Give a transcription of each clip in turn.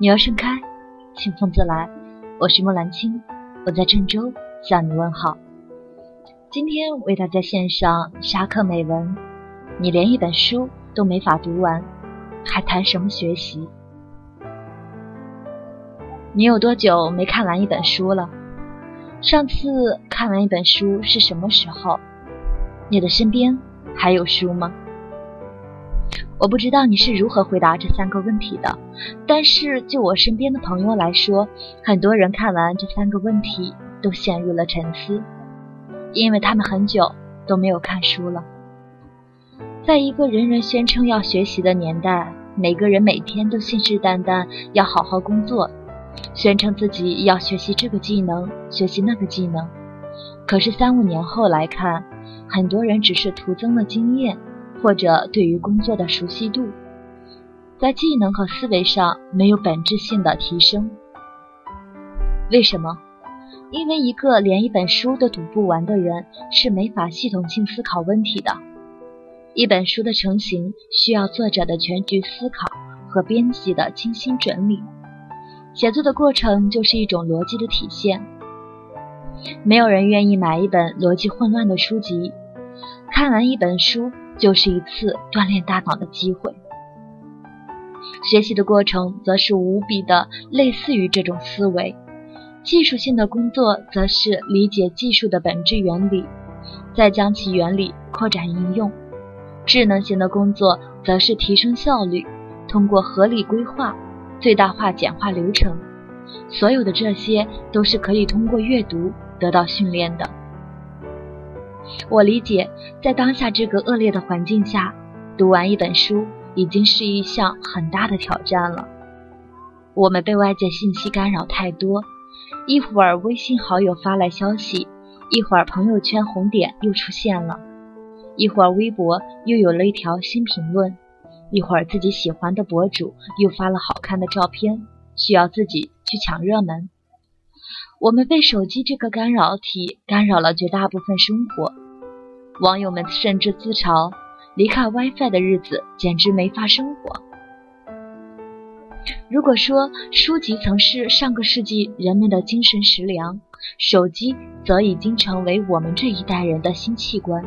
鸟儿盛开，清风自来。我是木兰青，我在郑州向你问好。今天为大家献上沙克美文。你连一本书都没法读完，还谈什么学习？你有多久没看完一本书了？上次看完一本书是什么时候？你的身边还有书吗？我不知道你是如何回答这三个问题的，但是就我身边的朋友来说，很多人看完这三个问题都陷入了沉思，因为他们很久都没有看书了。在一个人人宣称要学习的年代，每个人每天都信誓旦旦要好好工作，宣称自己要学习这个技能，学习那个技能。可是三五年后来看，很多人只是徒增了经验。或者对于工作的熟悉度，在技能和思维上没有本质性的提升。为什么？因为一个连一本书都读不完的人是没法系统性思考问题的。一本书的成型需要作者的全局思考和编辑的精心整理。写作的过程就是一种逻辑的体现。没有人愿意买一本逻辑混乱的书籍。看完一本书。就是一次锻炼大脑的机会。学习的过程则是无比的类似于这种思维。技术性的工作则是理解技术的本质原理，再将其原理扩展应用。智能型的工作则是提升效率，通过合理规划，最大化简化流程。所有的这些都是可以通过阅读得到训练的。我理解，在当下这个恶劣的环境下，读完一本书已经是一项很大的挑战了。我们被外界信息干扰太多，一会儿微信好友发来消息，一会儿朋友圈红点又出现了，一会儿微博又有了一条新评论，一会儿自己喜欢的博主又发了好看的照片，需要自己去抢热门。我们被手机这个干扰体干扰了绝大部分生活，网友们甚至自嘲，离开 WiFi 的日子简直没法生活。如果说书籍曾是上个世纪人们的精神食粮，手机则已经成为我们这一代人的新器官。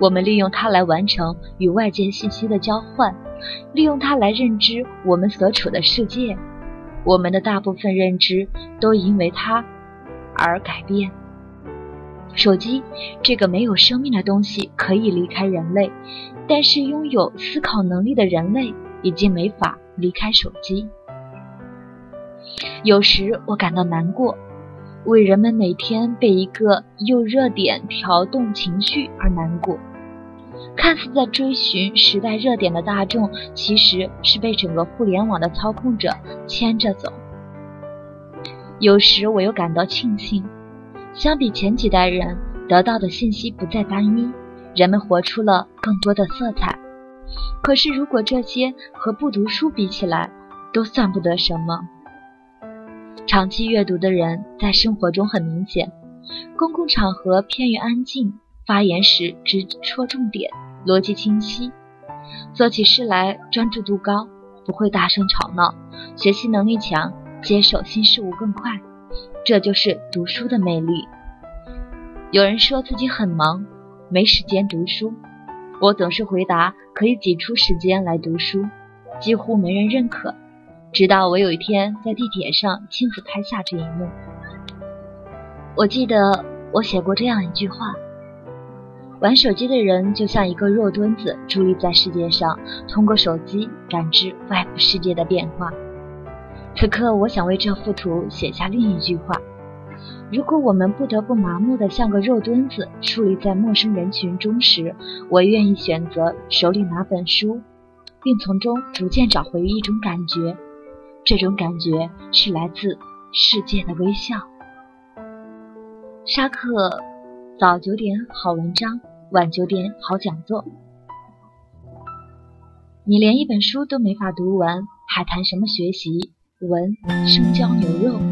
我们利用它来完成与外界信息的交换，利用它来认知我们所处的世界。我们的大部分认知都因为它而改变。手机这个没有生命的东西可以离开人类，但是拥有思考能力的人类已经没法离开手机。有时我感到难过，为人们每天被一个又热点调动情绪而难过。看似在追寻时代热点的大众，其实是被整个互联网的操控者牵着走。有时我又感到庆幸，相比前几代人得到的信息不再单一，人们活出了更多的色彩。可是如果这些和不读书比起来，都算不得什么。长期阅读的人在生活中很明显，公共场合偏于安静。发言时直戳重点，逻辑清晰，做起事来专注度高，不会大声吵闹，学习能力强，接受新事物更快。这就是读书的魅力。有人说自己很忙，没时间读书，我总是回答可以挤出时间来读书，几乎没人认可。直到我有一天在地铁上亲自拍下这一幕。我记得我写过这样一句话。玩手机的人就像一个肉墩子，伫立在世界上，通过手机感知外部世界的变化。此刻，我想为这幅图写下另一句话：如果我们不得不麻木的像个肉墩子，矗立在陌生人群中时，我愿意选择手里拿本书，并从中逐渐找回一种感觉。这种感觉是来自世界的微笑。沙克，早九点好文章。晚九点好讲座，你连一本书都没法读完，还谈什么学习？文生椒牛肉。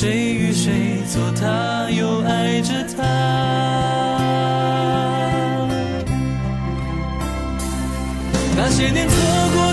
谁与谁做他，又爱着他？那些年错过